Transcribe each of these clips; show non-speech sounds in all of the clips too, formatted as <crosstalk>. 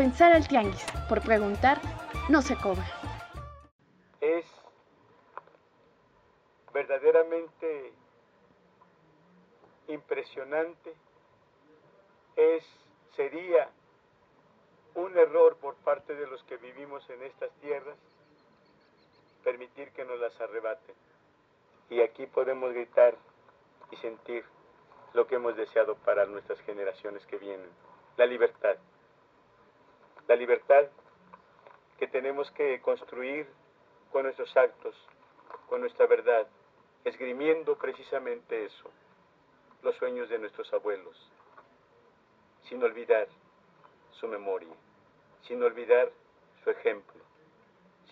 pensar al tianguis, por preguntar, no se cobra. Es verdaderamente impresionante, es, sería un error por parte de los que vivimos en estas tierras permitir que nos las arrebaten. Y aquí podemos gritar y sentir lo que hemos deseado para nuestras generaciones que vienen, la libertad. La libertad que tenemos que construir con nuestros actos, con nuestra verdad, esgrimiendo precisamente eso, los sueños de nuestros abuelos, sin olvidar su memoria, sin olvidar su ejemplo,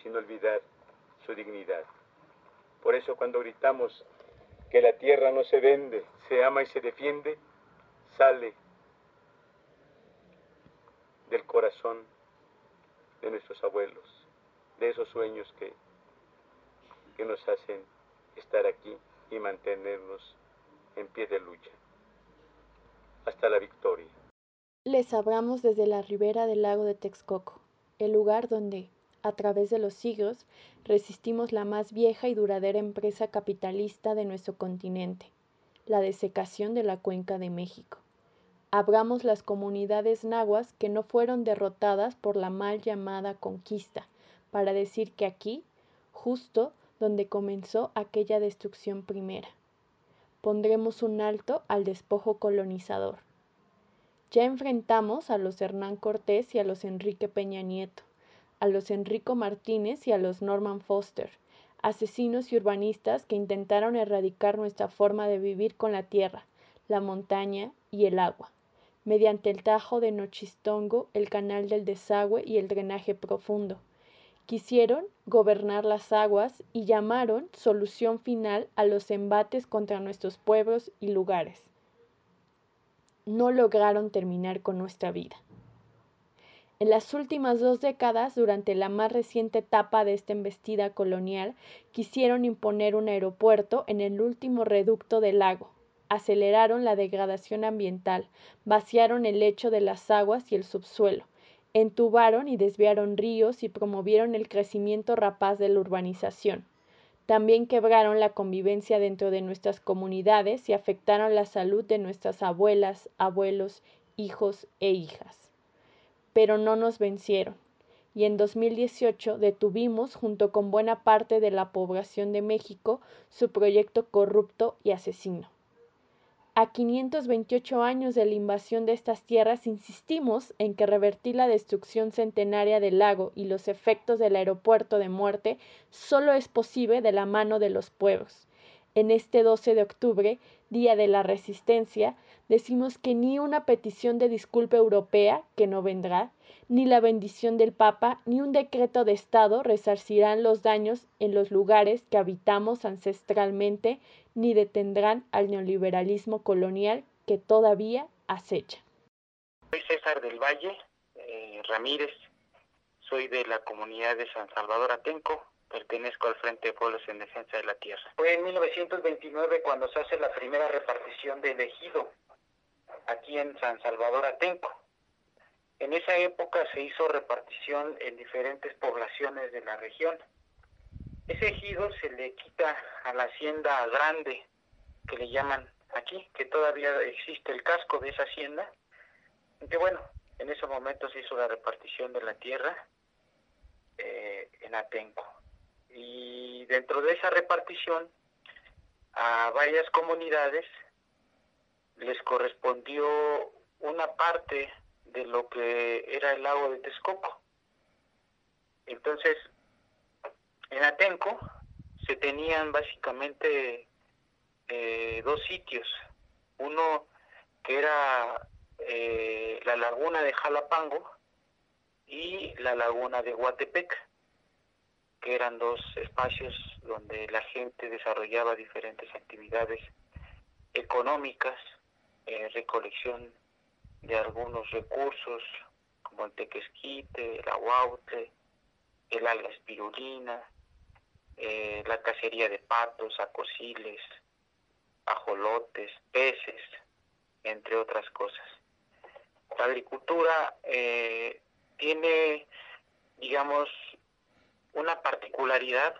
sin olvidar su dignidad. Por eso cuando gritamos que la tierra no se vende, se ama y se defiende, sale del corazón de nuestros abuelos, de esos sueños que, que nos hacen estar aquí y mantenernos en pie de lucha. Hasta la victoria. Les hablamos desde la ribera del lago de Texcoco, el lugar donde, a través de los siglos, resistimos la más vieja y duradera empresa capitalista de nuestro continente, la desecación de la cuenca de México. Abramos las comunidades nahuas que no fueron derrotadas por la mal llamada conquista, para decir que aquí, justo donde comenzó aquella destrucción primera, pondremos un alto al despojo colonizador. Ya enfrentamos a los Hernán Cortés y a los Enrique Peña Nieto a los Enrico Martínez y a los Norman Foster, asesinos y urbanistas que intentaron erradicar nuestra forma de vivir con la tierra, la montaña y el agua, mediante el tajo de Nochistongo, el canal del desagüe y el drenaje profundo. Quisieron gobernar las aguas y llamaron solución final a los embates contra nuestros pueblos y lugares. No lograron terminar con nuestra vida. En las últimas dos décadas, durante la más reciente etapa de esta embestida colonial, quisieron imponer un aeropuerto en el último reducto del lago. Aceleraron la degradación ambiental, vaciaron el lecho de las aguas y el subsuelo, entubaron y desviaron ríos y promovieron el crecimiento rapaz de la urbanización. También quebraron la convivencia dentro de nuestras comunidades y afectaron la salud de nuestras abuelas, abuelos, hijos e hijas pero no nos vencieron. Y en 2018 detuvimos, junto con buena parte de la población de México, su proyecto corrupto y asesino. A 528 años de la invasión de estas tierras, insistimos en que revertir la destrucción centenaria del lago y los efectos del aeropuerto de muerte solo es posible de la mano de los pueblos. En este 12 de octubre, Día de la Resistencia, decimos que ni una petición de disculpa europea, que no vendrá, ni la bendición del Papa, ni un decreto de Estado resarcirán los daños en los lugares que habitamos ancestralmente, ni detendrán al neoliberalismo colonial que todavía acecha. Soy César del Valle eh, Ramírez, soy de la comunidad de San Salvador Atenco, pertenezco al Frente de Pueblos en Defensa de la Tierra. Fue en 1929 cuando se hace la primera repartición del ejido aquí en San Salvador Atenco. En esa época se hizo repartición en diferentes poblaciones de la región. Ese ejido se le quita a la hacienda grande, que le llaman aquí, que todavía existe el casco de esa hacienda, que bueno, en ese momento se hizo la repartición de la tierra eh, en Atenco. Y dentro de esa repartición, a varias comunidades les correspondió una parte de lo que era el lago de Texcoco. Entonces, en Atenco se tenían básicamente eh, dos sitios. Uno que era eh, la laguna de Jalapango y la laguna de Huatepec, que eran dos espacios donde la gente desarrollaba diferentes actividades económicas eh, recolección de algunos recursos como el tequesquite, el aguautle, el alga espirulina, eh, la cacería de patos, acosiles, ajolotes, peces, entre otras cosas. La agricultura eh, tiene, digamos, una particularidad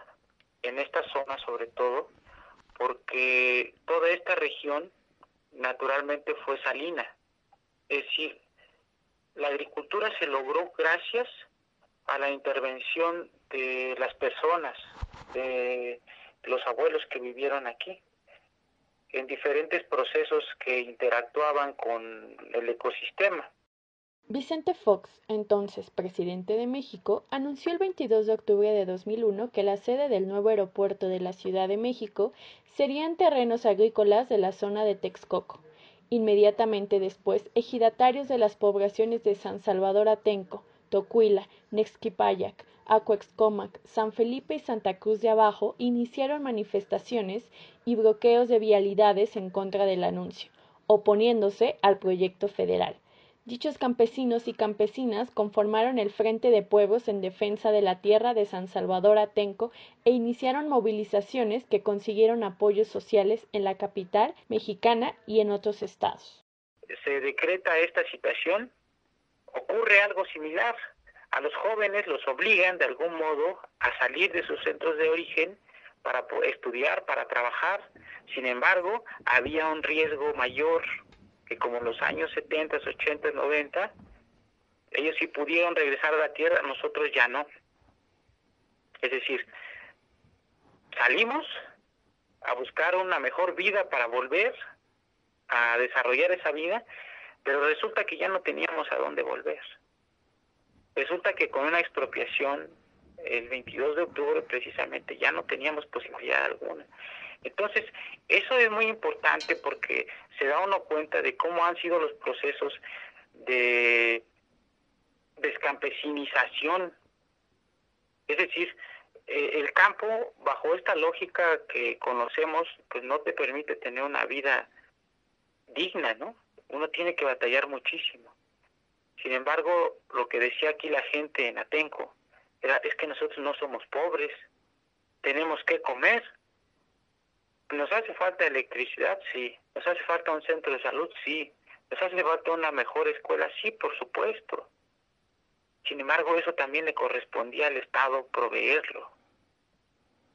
en esta zona sobre todo, porque toda esta región naturalmente fue salina. Es decir, la agricultura se logró gracias a la intervención de las personas, de los abuelos que vivieron aquí, en diferentes procesos que interactuaban con el ecosistema. Vicente Fox, entonces presidente de México, anunció el 22 de octubre de 2001 que la sede del nuevo aeropuerto de la Ciudad de México sería en terrenos agrícolas de la zona de Texcoco. Inmediatamente después, ejidatarios de las poblaciones de San Salvador Atenco, Tocuila, Nexquipayac, Acuexcomac, San Felipe y Santa Cruz de Abajo iniciaron manifestaciones y bloqueos de vialidades en contra del anuncio, oponiéndose al proyecto federal. Dichos campesinos y campesinas conformaron el Frente de Pueblos en defensa de la tierra de San Salvador Atenco e iniciaron movilizaciones que consiguieron apoyos sociales en la capital mexicana y en otros estados. Se decreta esta situación, ocurre algo similar. A los jóvenes los obligan de algún modo a salir de sus centros de origen para estudiar, para trabajar. Sin embargo, había un riesgo mayor que como en los años 70, 80, 90, ellos sí pudieron regresar a la tierra, nosotros ya no. Es decir, salimos a buscar una mejor vida para volver a desarrollar esa vida, pero resulta que ya no teníamos a dónde volver. Resulta que con una expropiación, el 22 de octubre precisamente, ya no teníamos posibilidad alguna. Entonces, eso es muy importante porque se da uno cuenta de cómo han sido los procesos de descampesinización. Es decir, eh, el campo, bajo esta lógica que conocemos, pues no te permite tener una vida digna, ¿no? Uno tiene que batallar muchísimo. Sin embargo, lo que decía aquí la gente en Atenco era, es que nosotros no somos pobres, tenemos que comer. ¿Nos hace falta electricidad? Sí. ¿Nos hace falta un centro de salud? Sí. ¿Nos hace falta una mejor escuela? Sí, por supuesto. Sin embargo, eso también le correspondía al Estado proveerlo.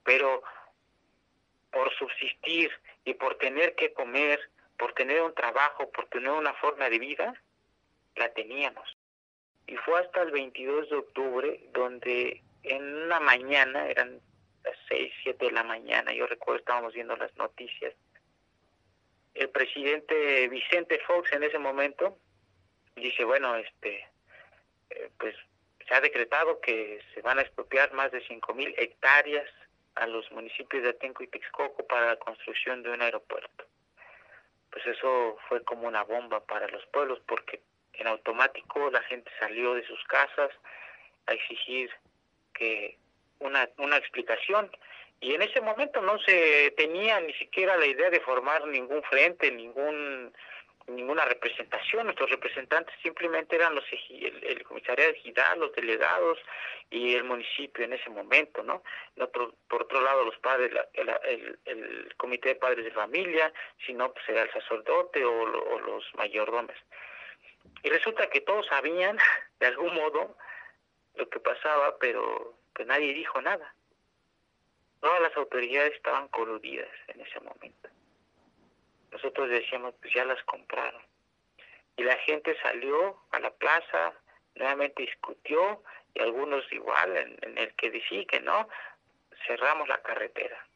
Pero por subsistir y por tener que comer, por tener un trabajo, por tener una forma de vida, la teníamos. Y fue hasta el 22 de octubre donde en una mañana, eran 6, 7 de la mañana, yo recuerdo estábamos viendo las noticias, el presidente Vicente Fox en ese momento dice, bueno, este, eh, pues se ha decretado que se van a expropiar más de mil hectáreas a los municipios de Atenco y Texcoco para la construcción de un aeropuerto. Pues eso fue como una bomba para los pueblos porque en automático la gente salió de sus casas a exigir que una, una explicación y en ese momento no se tenía ni siquiera la idea de formar ningún frente, ningún ninguna representación, nuestros representantes simplemente eran los el, el comisariado de los delegados y el municipio en ese momento, ¿no? por otro lado los padres, el, el, comité de padres de familia, si no pues era el sacerdote o, o los mayordomos. Y resulta que todos sabían <laughs> de algún modo lo que pasaba, pero pues nadie dijo nada. Todas las autoridades estaban coludidas en ese momento. Nosotros decíamos, pues ya las compraron. Y la gente salió a la plaza, nuevamente discutió, y algunos igual, en, el que decía que no, cerramos la carretera.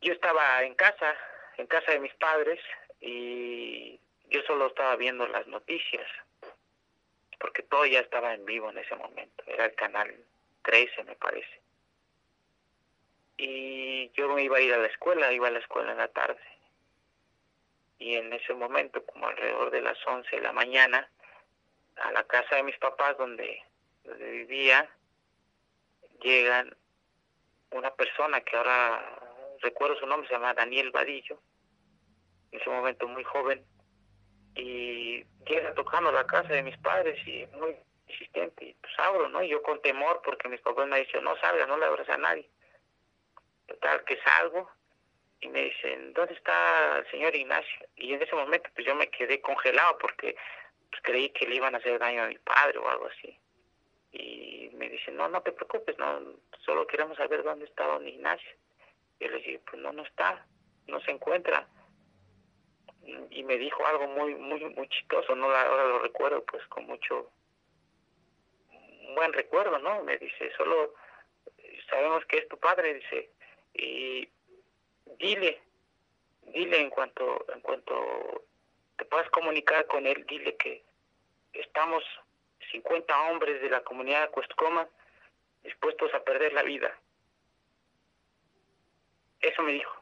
Yo estaba en casa, en casa de mis padres, y yo solo estaba viendo las noticias, porque todo ya estaba en vivo en ese momento, era el canal 13 me parece y yo me iba a ir a la escuela, iba a la escuela en la tarde. Y en ese momento, como alrededor de las 11 de la mañana, a la casa de mis papás donde, donde vivía, llegan una persona que ahora recuerdo su nombre, se llama Daniel Vadillo, en ese momento muy joven, y llega tocando la casa de mis padres y muy insistente, y pues abro, ¿no? Y yo con temor porque mis papás me dicen, no salga, no le abras a nadie. Total, que salgo y me dicen, ¿dónde está el señor Ignacio? Y en ese momento pues yo me quedé congelado porque pues creí que le iban a hacer daño a mi padre o algo así. Y me dice, no, no te preocupes, no, solo queremos saber dónde está don Ignacio. Y le dije, pues no, no está, no se encuentra. Y, me dijo algo muy, muy, muy chistoso, no ahora lo recuerdo pues con mucho buen recuerdo, ¿no? Me dice, solo sabemos que es tu padre, dice, y dile, dile en cuanto, en cuanto te puedas comunicar con él, dile que estamos 50 hombres de la comunidad de Cuestcoma dispuestos a perder la vida. Eso me dijo.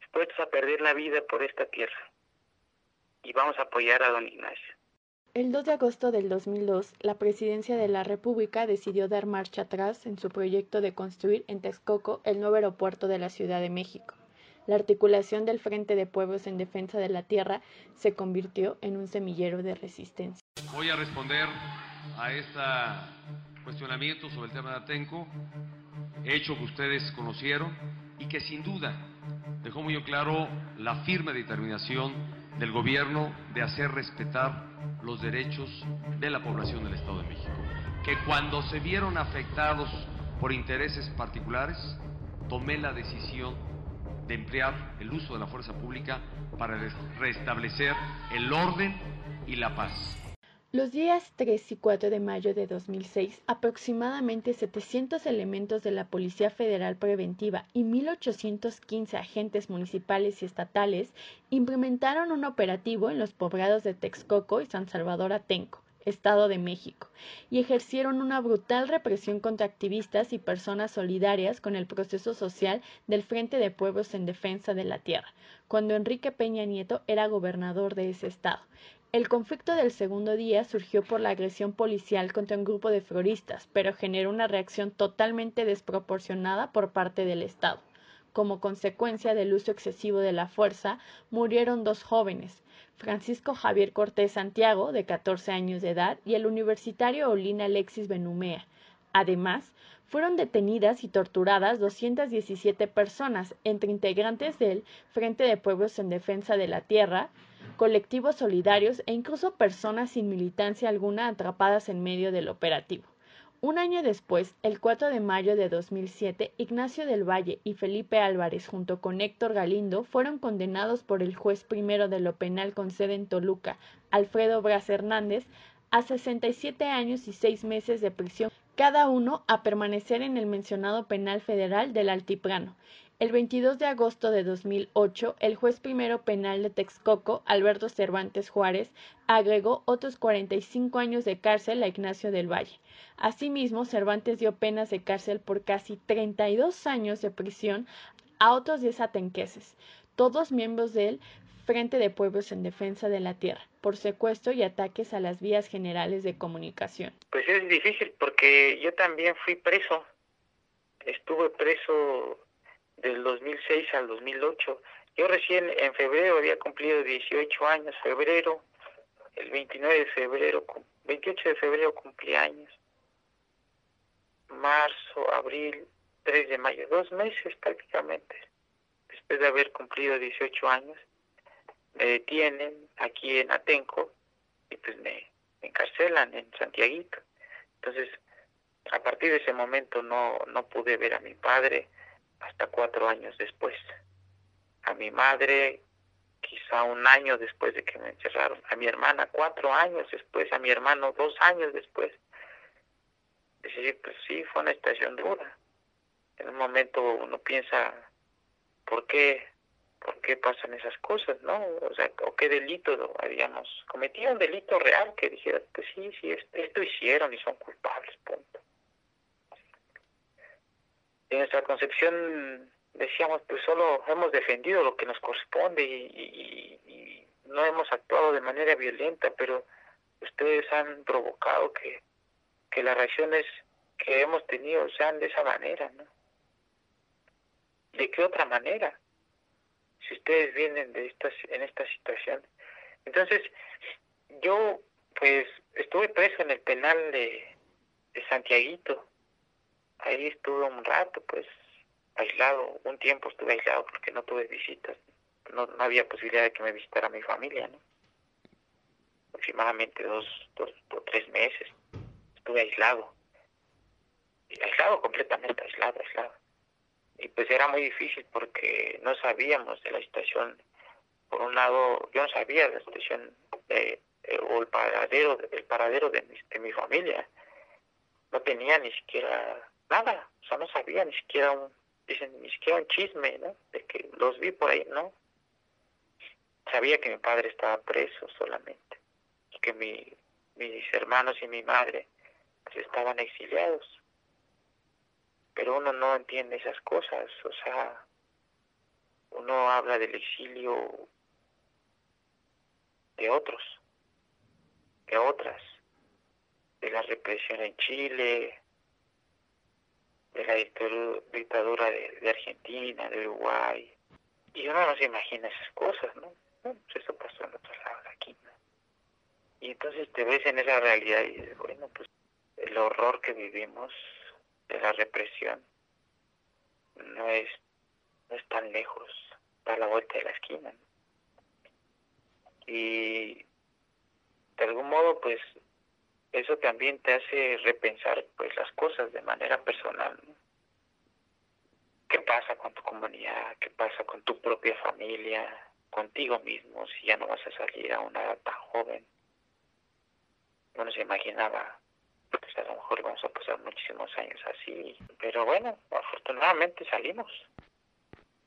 Dispuestos a perder la vida por esta tierra. Y vamos a apoyar a don Ignacio. El 2 de agosto del 2002, la Presidencia de la República decidió dar marcha atrás en su proyecto de construir en Texcoco el nuevo aeropuerto de la Ciudad de México. La articulación del Frente de Pueblos en Defensa de la Tierra se convirtió en un semillero de resistencia. Voy a responder a este cuestionamiento sobre el tema de Atenco, hecho que ustedes conocieron y que sin duda dejó muy claro la firme determinación del gobierno de hacer respetar los derechos de la población del Estado de México, que cuando se vieron afectados por intereses particulares, tomé la decisión de emplear el uso de la fuerza pública para restablecer el orden y la paz. Los días 3 y 4 de mayo de 2006, aproximadamente 700 elementos de la Policía Federal Preventiva y 1.815 agentes municipales y estatales implementaron un operativo en los poblados de Texcoco y San Salvador Atenco, Estado de México, y ejercieron una brutal represión contra activistas y personas solidarias con el proceso social del Frente de Pueblos en Defensa de la Tierra, cuando Enrique Peña Nieto era gobernador de ese estado. El conflicto del segundo día surgió por la agresión policial contra un grupo de floristas, pero generó una reacción totalmente desproporcionada por parte del Estado. Como consecuencia del uso excesivo de la fuerza, murieron dos jóvenes, Francisco Javier Cortés Santiago, de 14 años de edad, y el universitario Olina Alexis Benumea. Además, fueron detenidas y torturadas 217 personas, entre integrantes del Frente de Pueblos en Defensa de la Tierra, colectivos solidarios e incluso personas sin militancia alguna atrapadas en medio del operativo. Un año después, el 4 de mayo de 2007, Ignacio del Valle y Felipe Álvarez, junto con Héctor Galindo, fueron condenados por el juez primero de lo penal con sede en Toluca, Alfredo Bras Hernández, a 67 años y seis meses de prisión, cada uno a permanecer en el mencionado penal federal del Altiplano. El 22 de agosto de 2008, el juez primero penal de Texcoco, Alberto Cervantes Juárez, agregó otros 45 años de cárcel a Ignacio del Valle. Asimismo, Cervantes dio penas de cárcel por casi 32 años de prisión a otros 10 atenqueses, todos miembros del Frente de Pueblos en Defensa de la Tierra, por secuestro y ataques a las vías generales de comunicación. Pues es difícil porque yo también fui preso. Estuve preso del 2006 al 2008. Yo recién en febrero había cumplido 18 años, febrero, el 29 de febrero, 28 de febrero cumplí años. Marzo, abril, 3 de mayo, dos meses prácticamente, después de haber cumplido 18 años, me detienen aquí en Atenco y pues me, encarcelan en Santiaguito. Entonces, a partir de ese momento no, no pude ver a mi padre, hasta cuatro años después. A mi madre, quizá un año después de que me encerraron. A mi hermana, cuatro años después. A mi hermano, dos años después. Es decir, pues sí, fue una estación dura. En un momento uno piensa, ¿por qué? ¿Por qué pasan esas cosas, no? O sea, ¿o qué delito habíamos cometido? Un delito real que dijera, pues sí, sí, esto hicieron y son culpables, punto en nuestra concepción decíamos, pues solo hemos defendido lo que nos corresponde y, no hemos actuado de manera violenta, pero ustedes han provocado que, que las reacciones que hemos tenido sean de esa manera, ¿no? ¿De qué otra manera? Ustedes vienen de estas, en esta situación. Entonces, yo pues estuve preso en el penal de, de Santiaguito ahí estuve un rato, pues, aislado, un tiempo estuve aislado porque no tuve visitas, no, no había posibilidad de que me visitara mi familia, ¿no? aproximadamente dos, dos o tres meses. Estuve aislado. Aislado, completamente aislado, aislado. Y pues era muy difícil porque no sabíamos de la situación. Por un lado, yo no sabía de la situación de, eh, o el paradero, el paradero de mi, de mi familia. No tenía ni siquiera nada, o sea, no sabía ni siquiera un, dicen, ni siquiera un chisme, ¿no? De que los vi por ahí, ¿no? Sabía que mi padre estaba preso solamente, y que mi, mis hermanos y mi madre pues, estaban exiliados. Pero uno no entiende esas cosas, o sea, uno habla del exilio de otros, de otras, de la represión en Chile, de la dictadura de, Argentina, de Uruguay. Y uno no se imagina esas cosas, ¿no? Pues eso pasó en otros lados aquí, ¿no? Y entonces te ves en esa realidad y dices, bueno, pues el horror que vivimos de la represión no es, no es tan lejos, está a la vuelta de la esquina. Y de algún modo, pues eso también te hace repensar pues las cosas de manera personal. ¿Qué pasa con tu comunidad? ¿Qué pasa con tu propia familia? Contigo mismo, si ya no vas a salir a una edad tan joven. Uno se imaginaba, pues a lo mejor vamos a pasar muchísimos años así. Pero bueno, afortunadamente salimos.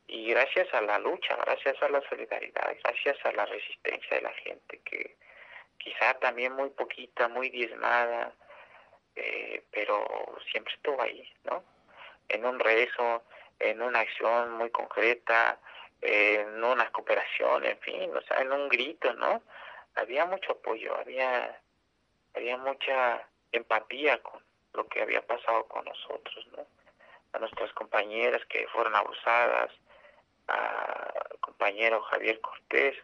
Y gracias a la lucha, gracias a la solidaridad, gracias a la resistencia de la gente que quizá también muy poquita, muy diezmada, eh, pero siempre estuvo ahí, ¿no? En un rezo, en una acción muy concreta, en una cooperación, en fin, o sea, en un grito, ¿no? Había mucho apoyo, había, había mucha empatía con lo que había pasado con nosotros, ¿no? A nuestras compañeras que fueron abusadas, al compañero Javier Cortés,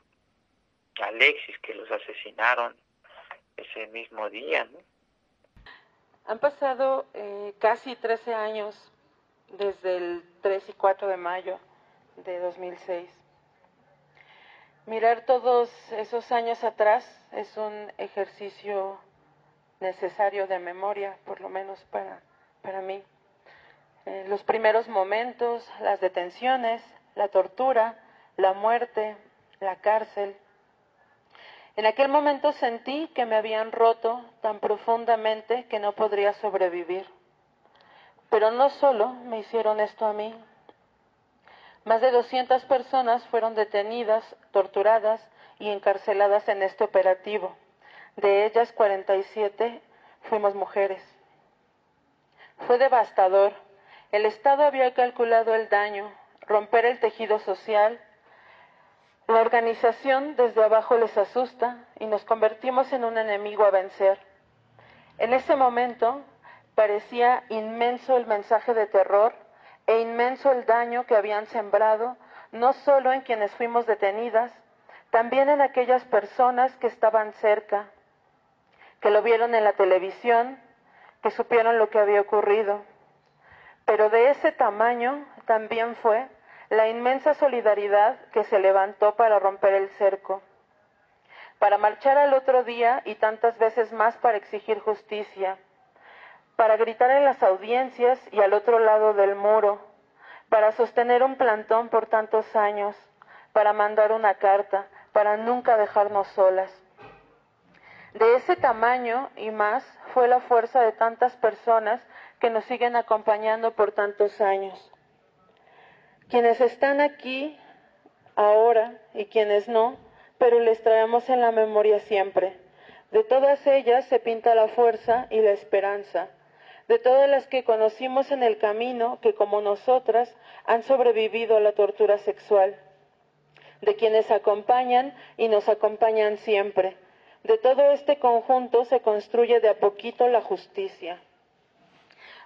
Alexis que los asesinaron ese mismo día. ¿no? Han pasado eh, casi 13 años desde el 3 y 4 de mayo de 2006. Mirar todos esos años atrás es un ejercicio necesario de memoria, por lo menos para, para mí. Eh, los primeros momentos, las detenciones, la tortura, la muerte, la cárcel, en aquel momento sentí que me habían roto tan profundamente que no podría sobrevivir. Pero no solo me hicieron esto a mí. Más de 200 personas fueron detenidas, torturadas y encarceladas en este operativo. De ellas 47 fuimos mujeres. Fue devastador. El Estado había calculado el daño, romper el tejido social, la organización desde abajo les asusta y nos convertimos en un enemigo a vencer. En ese momento parecía inmenso el mensaje de terror e inmenso el daño que habían sembrado, no solo en quienes fuimos detenidas, también en aquellas personas que estaban cerca, que lo vieron en la televisión, que supieron lo que había ocurrido. Pero de ese tamaño también fue la inmensa solidaridad que se levantó para romper el cerco, para marchar al otro día y tantas veces más para exigir justicia, para gritar en las audiencias y al otro lado del muro, para sostener un plantón por tantos años, para mandar una carta, para nunca dejarnos solas. De ese tamaño y más fue la fuerza de tantas personas que nos siguen acompañando por tantos años quienes están aquí ahora y quienes no, pero les traemos en la memoria siempre. De todas ellas se pinta la fuerza y la esperanza, de todas las que conocimos en el camino que como nosotras han sobrevivido a la tortura sexual, de quienes acompañan y nos acompañan siempre. De todo este conjunto se construye de a poquito la justicia.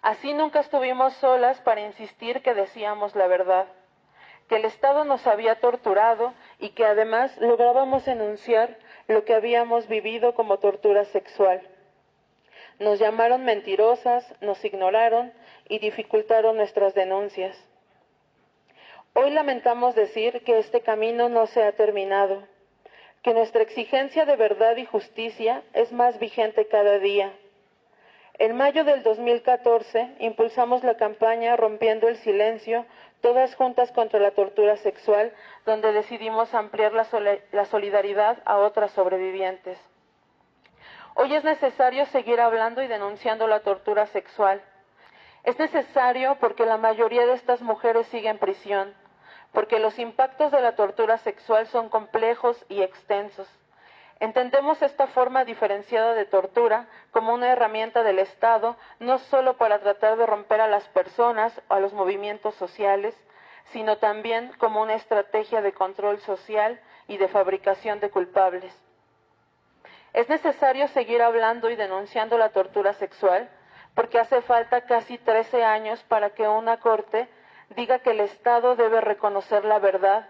Así nunca estuvimos solas para insistir que decíamos la verdad, que el Estado nos había torturado y que además lográbamos enunciar lo que habíamos vivido como tortura sexual. Nos llamaron mentirosas, nos ignoraron y dificultaron nuestras denuncias. Hoy lamentamos decir que este camino no se ha terminado, que nuestra exigencia de verdad y justicia es más vigente cada día. En mayo del 2014 impulsamos la campaña Rompiendo el Silencio, todas juntas contra la tortura sexual, donde decidimos ampliar la, la solidaridad a otras sobrevivientes. Hoy es necesario seguir hablando y denunciando la tortura sexual. Es necesario porque la mayoría de estas mujeres siguen en prisión, porque los impactos de la tortura sexual son complejos y extensos. Entendemos esta forma diferenciada de tortura como una herramienta del Estado, no solo para tratar de romper a las personas o a los movimientos sociales, sino también como una estrategia de control social y de fabricación de culpables. Es necesario seguir hablando y denunciando la tortura sexual porque hace falta casi 13 años para que una corte diga que el Estado debe reconocer la verdad,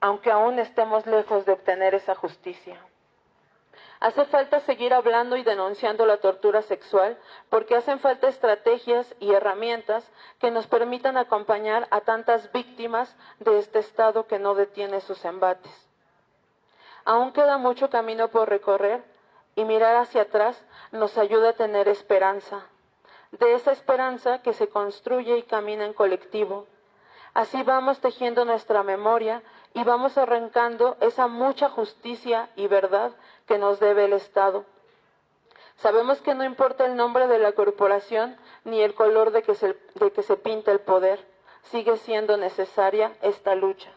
aunque aún estemos lejos de obtener esa justicia. Hace falta seguir hablando y denunciando la tortura sexual porque hacen falta estrategias y herramientas que nos permitan acompañar a tantas víctimas de este Estado que no detiene sus embates. Aún queda mucho camino por recorrer y mirar hacia atrás nos ayuda a tener esperanza. De esa esperanza que se construye y camina en colectivo. Así vamos tejiendo nuestra memoria y vamos arrancando esa mucha justicia y verdad que nos debe el Estado. Sabemos que no importa el nombre de la corporación ni el color de que se, pinta el poder, sigue siendo necesaria esta lucha.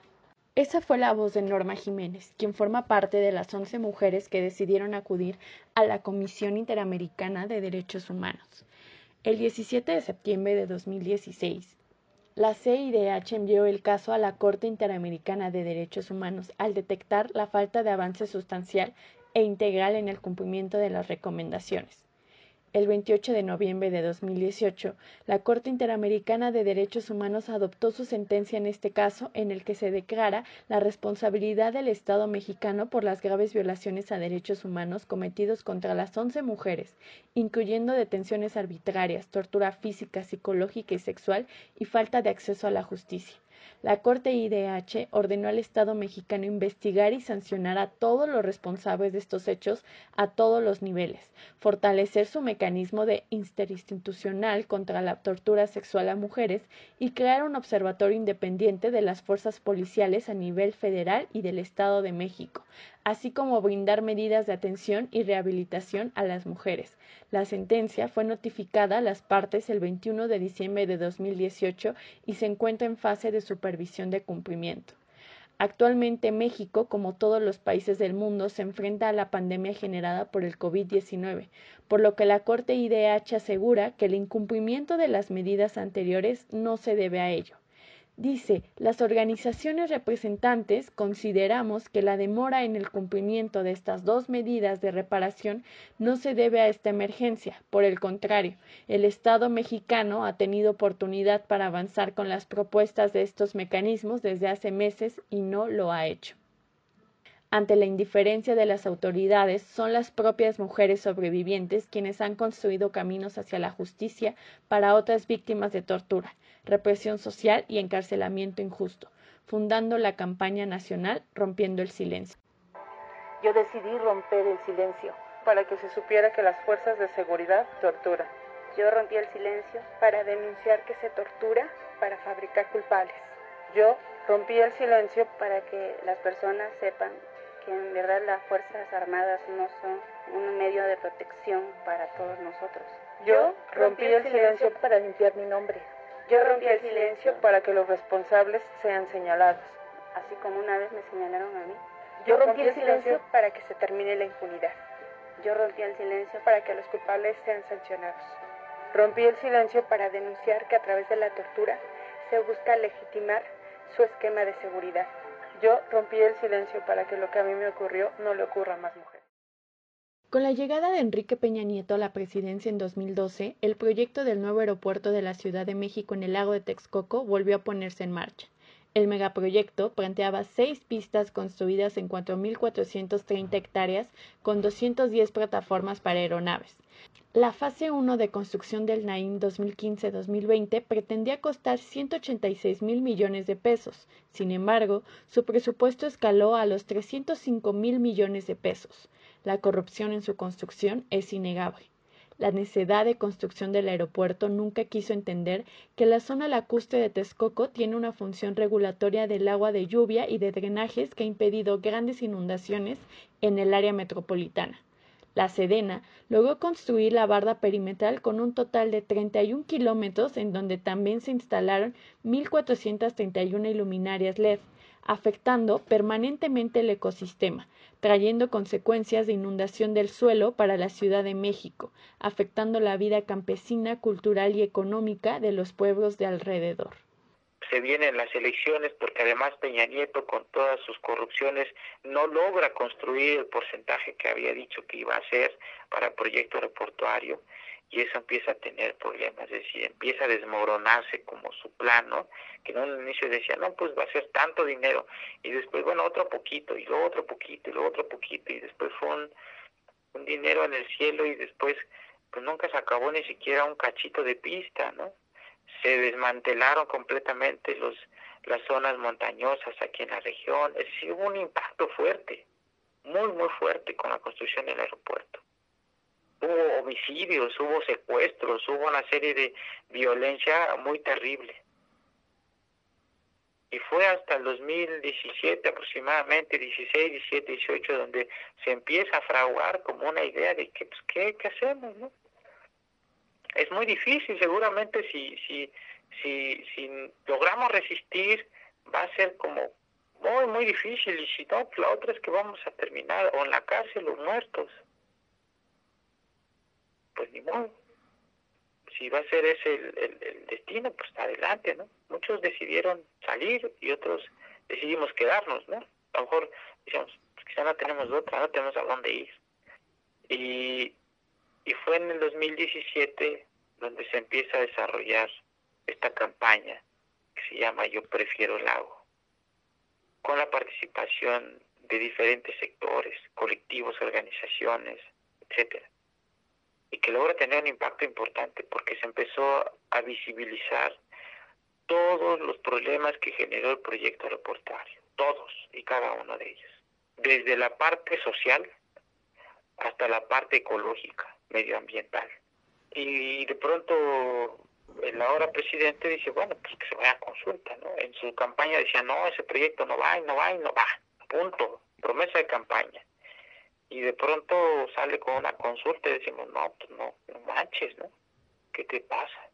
Esa fue la voz de Norma Jiménez, quien forma parte de las 11 mujeres que decidieron acudir a la Comisión Interamericana de Derechos Humanos. El 17 de septiembre de 2016, la CIDH envió el caso a la Corte Interamericana de Derechos Humanos al detectar la falta de avance sustancial e integral en el cumplimiento de las recomendaciones el 28 de noviembre de 2018, la Corte Interamericana de Derechos Humanos adoptó su sentencia en este caso, en el que se declara la responsabilidad del Estado mexicano por las graves violaciones a derechos humanos cometidos contra las 11 mujeres, incluyendo detenciones arbitrarias, tortura física, psicológica y sexual y falta de acceso a la justicia. La Corte IDH ordenó al Estado mexicano investigar y sancionar a todos los responsables de estos hechos a todos los niveles, fortalecer su mecanismo de interinstitucional contra la tortura sexual a mujeres y crear un observatorio independiente de las fuerzas policiales a nivel federal y del Estado de México, así como brindar medidas de atención y rehabilitación a las mujeres. La sentencia fue notificada a las partes el 21 de diciembre de 2018 y se encuentra en fase de supervisión de cumplimiento. Actualmente México, como todos los países del mundo, se enfrenta a la pandemia generada por el COVID-19, por lo que la Corte IDH asegura que el incumplimiento de las medidas anteriores no se debe a ello. Dice, las organizaciones representantes consideramos que la demora en el cumplimiento de estas dos medidas de reparación no se debe a esta emergencia. Por el contrario, el Estado mexicano ha tenido oportunidad para avanzar con las propuestas de estos mecanismos desde hace meses y no lo ha hecho. Ante la indiferencia de las autoridades, son las propias mujeres sobrevivientes quienes han construido caminos hacia la justicia para otras víctimas de tortura represión social y encarcelamiento injusto, fundando la campaña nacional Rompiendo el Silencio. Yo decidí romper el silencio para que se supiera que las fuerzas de seguridad torturan. Yo rompí el silencio para denunciar que se tortura para fabricar culpables. Yo rompí el silencio para que las personas sepan que en verdad las Fuerzas Armadas no son un medio de protección para todos nosotros. Yo rompí el silencio para limpiar mi nombre, yo rompí el silencio para que los responsables sean señalados. Así como una vez me señalaron a mí. Yo rompí el silencio para que se termine la impunidad. Yo rompí el silencio para que los culpables sean sancionados. Rompí el silencio para denunciar que a través de la tortura se busca legitimar su esquema de seguridad. Yo rompí el silencio para que lo que a mí me ocurrió no le ocurra a más mujeres. Con la llegada de Enrique Peña Nieto a la presidencia en 2012, el proyecto del nuevo aeropuerto de la Ciudad de México en el lago de Texcoco volvió a ponerse en marcha. El megaproyecto planteaba seis pistas construidas en 4.430 hectáreas con 210 plataformas para aeronaves. La fase 1 de construcción del Naim 2015-2020 pretendía costar 186 mil millones de pesos. Sin embargo, su presupuesto escaló a los 305 mil millones de pesos. La corrupción en su construcción es innegable. La necedad de construcción del aeropuerto nunca quiso entender que la zona lacustre de Texcoco tiene una función regulatoria del agua de lluvia y de drenajes que ha impedido grandes inundaciones en el área metropolitana. La Sedena logró construir la barda perimetral con un total de 31 kilómetros en donde también se instalaron 1.431 iluminarias LED, afectando permanentemente el ecosistema, trayendo consecuencias de inundación del suelo para la Ciudad de México, afectando la vida campesina, cultural y económica de los pueblos de alrededor. Se vienen las elecciones porque además Peña Nieto con todas sus corrupciones no logra construir el porcentaje que había dicho que iba a hacer para el proyecto aeroportuario y eso empieza a tener problemas, es decir, empieza a desmoronarse como su plano, que en un inicio decía, no, pues va a ser tanto dinero, y después, bueno, otro poquito, y luego otro poquito, y luego otro poquito, y después fue un, un dinero en el cielo, y después, pues nunca se acabó ni siquiera un cachito de pista, ¿no? se desmantelaron completamente los, las zonas montañosas aquí en la región. Es decir, hubo un impacto fuerte, muy, muy fuerte con la construcción del aeropuerto. Hubo homicidios, hubo secuestros, hubo una serie de violencia muy terrible. Y fue hasta el 2017 aproximadamente, 16, 17, 18, donde se empieza a fraguar como una idea de que, pues, ¿qué, qué hacemos? No? es muy difícil, seguramente si, si, si, si logramos resistir va a ser como muy, muy difícil y si no, la otra es que vamos a terminar o en la cárcel o muertos. Pues ni modo. Si va a ser ese el, el, destino, pues adelante, ¿no? Muchos decidieron salir y otros decidimos quedarnos, ¿no? A lo mejor decíamos, pues quizá no tenemos otra, no tenemos a dónde ir. Y, y fue en el 2017 donde se empieza a desarrollar esta campaña que se llama Yo prefiero el agua, con la participación de diferentes sectores, colectivos, organizaciones, etcétera, y que logra tener un impacto importante porque se empezó a visibilizar todos los problemas que generó el proyecto aeroportuario, todos y cada uno de ellos, desde la parte social hasta la parte ecológica, medioambiental. Y de pronto el ahora presidente dice, bueno, pues que se vaya a consulta, ¿no? En su campaña decía, no, ese proyecto no va y no va y no va, punto, promesa de campaña. Y de pronto sale con una consulta y decimos, no, pues no, no manches, ¿no? ¿Qué te pasa?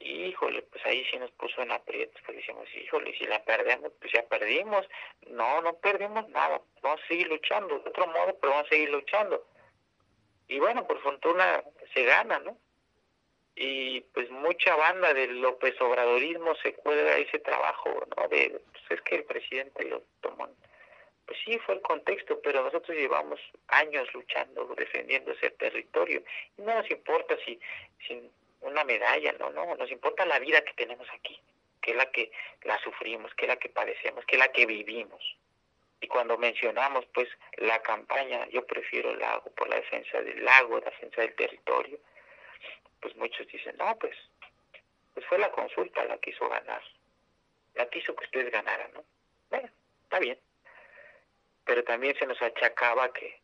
híjole, pues ahí sí nos puso en aprietos, pues decimos, híjole, si la perdemos, pues ya perdimos. No, no perdimos nada, vamos a seguir luchando, de otro modo, pero vamos a seguir luchando. Y bueno, por fortuna se gana, ¿no? Y pues mucha banda del López Obradorismo se cuelga ese trabajo, ¿no? De, pues es que el presidente lo tomó. Sí, fue el contexto, pero nosotros llevamos años luchando, defendiendo ese territorio. Y no nos importa si, si una medalla, no, no, nos importa la vida que tenemos aquí, que es la que la sufrimos, que es la que padecemos, que es la que vivimos. Y cuando mencionamos pues la campaña, yo prefiero el lago por la defensa del lago, la defensa del territorio, pues muchos dicen, no, pues, pues fue la consulta la que hizo ganar, la que hizo que ustedes ganaran, ¿no? Bueno, está bien. Pero también se nos achacaba que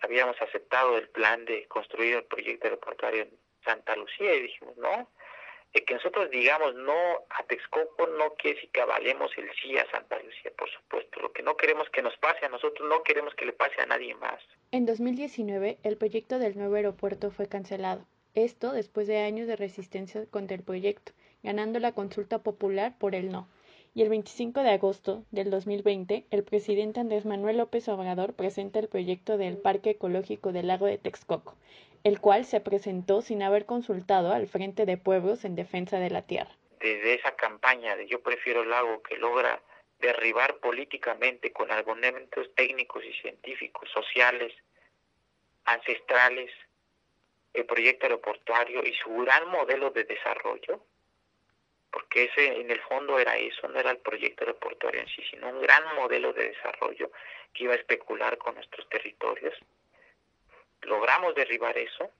habíamos aceptado el plan de construir el proyecto aeroportuario en Santa Lucía y dijimos, no, que nosotros digamos no a Texcoco no quiere decir que avalemos el sí a Santa Lucía, por supuesto. Lo que no queremos que nos pase a nosotros, no queremos que le pase a nadie más. En 2019, el proyecto del nuevo aeropuerto fue cancelado. Esto después de años de resistencia contra el proyecto, ganando la consulta popular por el no. Y el 25 de agosto del 2020, el presidente Andrés Manuel López Obrador presenta el proyecto del Parque Ecológico del Lago de Texcoco, el cual se presentó sin haber consultado al Frente de Pueblos en Defensa de la Tierra. Desde esa campaña de Yo prefiero el lago que logra derribar políticamente con argumentos técnicos y científicos, sociales, ancestrales, el proyecto aeroportuario y su gran modelo de desarrollo, porque ese en el fondo era eso, no era el proyecto aeroportuario en sí, sino un gran modelo de desarrollo que iba a especular con nuestros territorios, logramos derribar eso.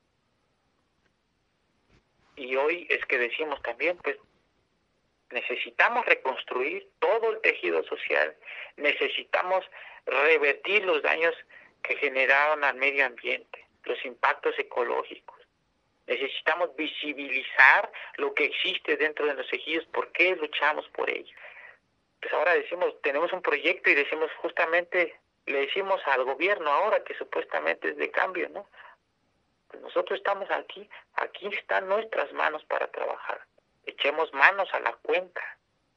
Y hoy es que decimos también, pues necesitamos reconstruir todo el tejido social, necesitamos revertir los daños que generaron al medio ambiente, los impactos ecológicos. Necesitamos visibilizar lo que existe dentro de los ejidos, por qué luchamos por ello. Pues ahora decimos, tenemos un proyecto y decimos justamente, le decimos al gobierno ahora que supuestamente es de cambio, ¿no? Pues nosotros estamos aquí, aquí están nuestras manos para trabajar. Echemos manos a la cuenta,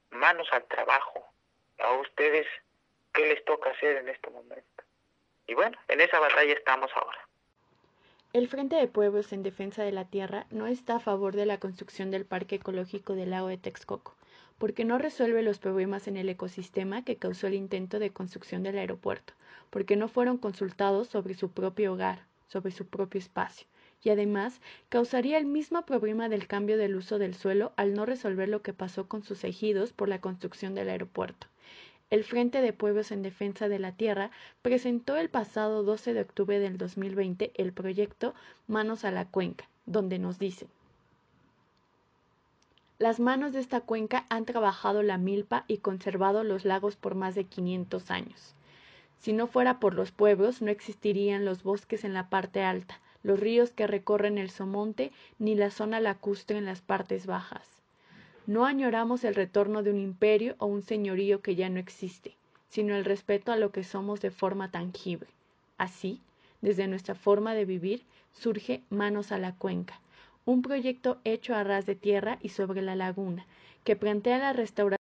manos al trabajo. A ustedes, ¿qué les toca hacer en este momento? Y bueno, en esa batalla estamos ahora. El Frente de Pueblos en Defensa de la Tierra no está a favor de la construcción del Parque Ecológico del Lago de Texcoco, porque no resuelve los problemas en el ecosistema que causó el intento de construcción del aeropuerto, porque no fueron consultados sobre su propio hogar, sobre su propio espacio, y además causaría el mismo problema del cambio del uso del suelo al no resolver lo que pasó con sus ejidos por la construcción del aeropuerto. El Frente de Pueblos en Defensa de la Tierra presentó el pasado 12 de octubre del 2020 el proyecto Manos a la Cuenca, donde nos dice Las manos de esta cuenca han trabajado la milpa y conservado los lagos por más de 500 años. Si no fuera por los pueblos, no existirían los bosques en la parte alta, los ríos que recorren el somonte, ni la zona lacustre en las partes bajas. No añoramos el retorno de un imperio o un señorío que ya no existe, sino el respeto a lo que somos de forma tangible. Así, desde nuestra forma de vivir, surge Manos a la Cuenca, un proyecto hecho a ras de tierra y sobre la laguna, que plantea la restauración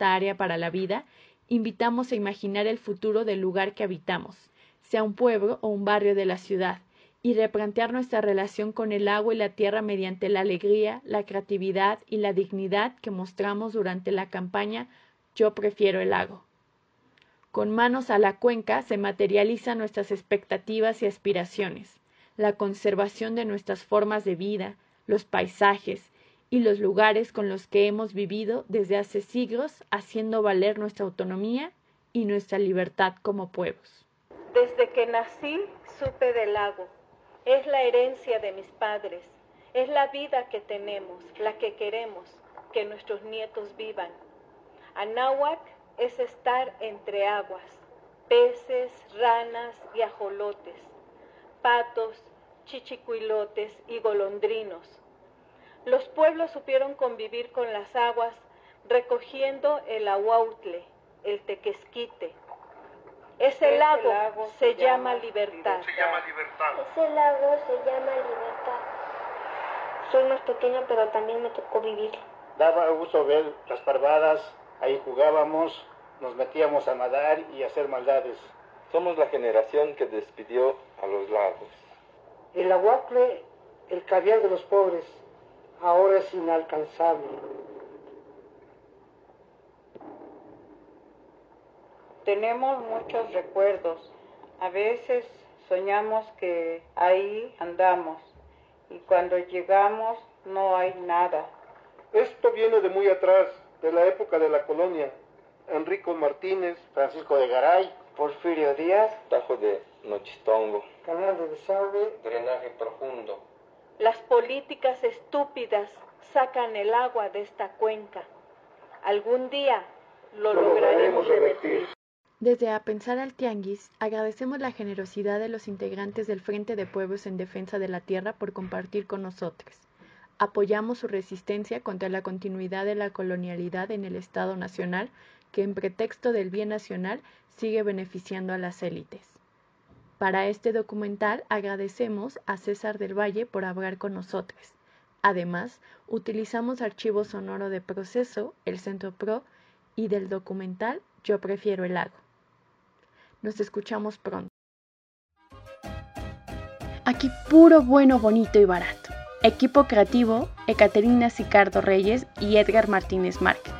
área para la vida, invitamos a imaginar el futuro del lugar que habitamos, sea un pueblo o un barrio de la ciudad, y replantear nuestra relación con el agua y la tierra mediante la alegría, la creatividad y la dignidad que mostramos durante la campaña Yo prefiero el lago. Con manos a la cuenca se materializan nuestras expectativas y aspiraciones, la conservación de nuestras formas de vida, los paisajes, y los lugares con los que hemos vivido desde hace siglos haciendo valer nuestra autonomía y nuestra libertad como pueblos. Desde que nací supe del lago. Es la herencia de mis padres. Es la vida que tenemos, la que queremos que nuestros nietos vivan. Anáhuac es estar entre aguas, peces, ranas y ajolotes, patos, chichicuilotes y golondrinos. Los pueblos supieron convivir con las aguas recogiendo el ahuautle, el tequesquite. Ese, lago, se, llama, libertad. Se llama libertad. Ese lago se llama libertad. Soy más pequeño, pero también me tocó vivir. Daba gusto ver las parvadas, ahí jugábamos, nos metíamos a nadar y a hacer maldades. Somos la generación que despidió a los lagos. El aguacle, el caviar de los pobres, ahora es inalcanzable. Tenemos muchos recuerdos. A veces soñamos que ahí andamos y cuando llegamos no hay nada. Esto viene de muy atrás, de la época de la colonia. Enrico Martínez, Francisco de Garay, Porfirio Díaz, Tajo de Nochistongo, canal de desagüe, drenaje profundo. Las políticas estúpidas sacan el agua de esta cuenca. Algún día lo, lo lograremos revertir. Desde A Pensar al Tianguis, agradecemos la generosidad de los integrantes del Frente de Pueblos en Defensa de la Tierra por compartir con nosotros. Apoyamos su resistencia contra la continuidad de la colonialidad en el Estado Nacional, que en pretexto del bien nacional sigue beneficiando a las élites. Para este documental agradecemos a César del Valle por hablar con nosotros. Además, utilizamos archivo sonoro de Proceso, el Centro Pro, y del documental Yo Prefiero el Lago. Nos escuchamos pronto. Aquí puro bueno, bonito y barato. Equipo creativo, Ecaterina Sicardo Reyes y Edgar Martínez Márquez.